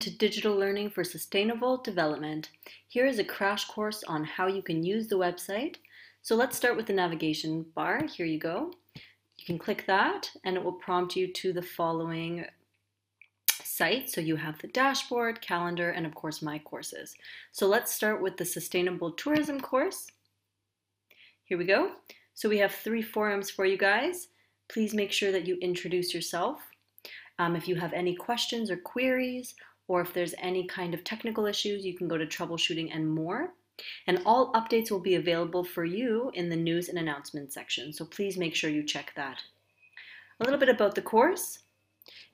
to Digital Learning for Sustainable Development. Here is a crash course on how you can use the website. So let's start with the navigation bar. Here you go. You can click that and it will prompt you to the following site. So you have the dashboard, calendar, and of course my courses. So let's start with the Sustainable Tourism course. Here we go. So we have three forums for you guys. Please make sure that you introduce yourself. Um, if you have any questions or queries, or if there's any kind of technical issues, you can go to troubleshooting and more. And all updates will be available for you in the news and announcements section, so please make sure you check that. A little bit about the course.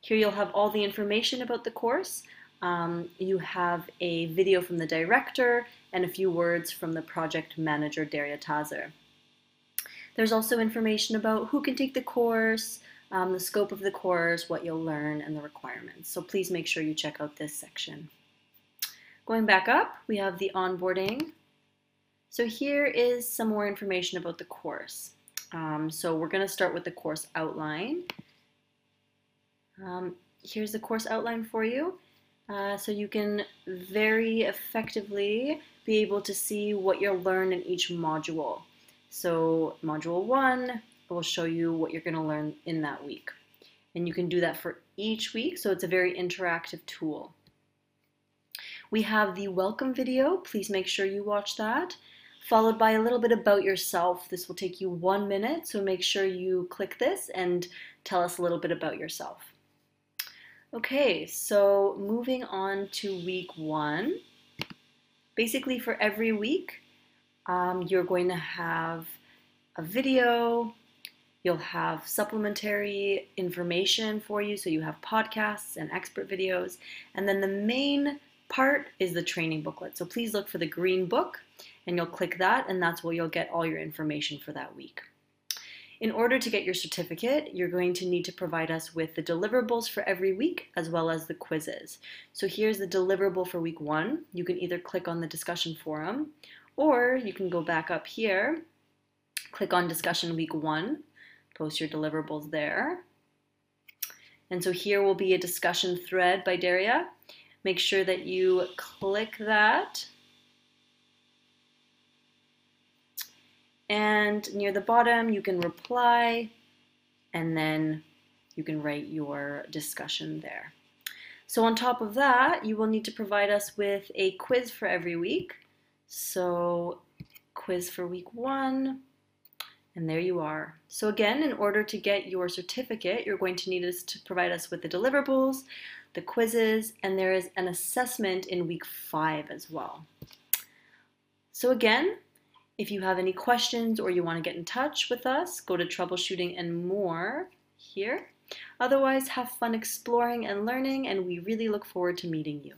Here you'll have all the information about the course. Um, you have a video from the director and a few words from the project manager, Daria Tazer. There's also information about who can take the course, um, the scope of the course, what you'll learn, and the requirements. So please make sure you check out this section. Going back up, we have the onboarding. So here is some more information about the course. Um, so we're going to start with the course outline. Um, here's the course outline for you. Uh, so you can very effectively be able to see what you'll learn in each module. So module one, will show you what you're going to learn in that week. And you can do that for each week, so it's a very interactive tool. We have the welcome video. Please make sure you watch that. Followed by a little bit about yourself. This will take you one minute, so make sure you click this and tell us a little bit about yourself. Okay, so moving on to week one. Basically, for every week, um, you're going to have a video, You'll have supplementary information for you, so you have podcasts and expert videos. And then the main part is the training booklet. So please look for the green book and you'll click that, and that's where you'll get all your information for that week. In order to get your certificate, you're going to need to provide us with the deliverables for every week as well as the quizzes. So here's the deliverable for week one. You can either click on the discussion forum or you can go back up here, click on discussion week one, post your deliverables there. And so here will be a discussion thread by Daria. Make sure that you click that. And near the bottom, you can reply, and then you can write your discussion there. So on top of that, you will need to provide us with a quiz for every week. So quiz for week one, and there you are. So again, in order to get your certificate, you're going to need us to provide us with the deliverables, the quizzes, and there is an assessment in week five as well. So again, if you have any questions or you want to get in touch with us, go to troubleshooting and more here. Otherwise, have fun exploring and learning, and we really look forward to meeting you.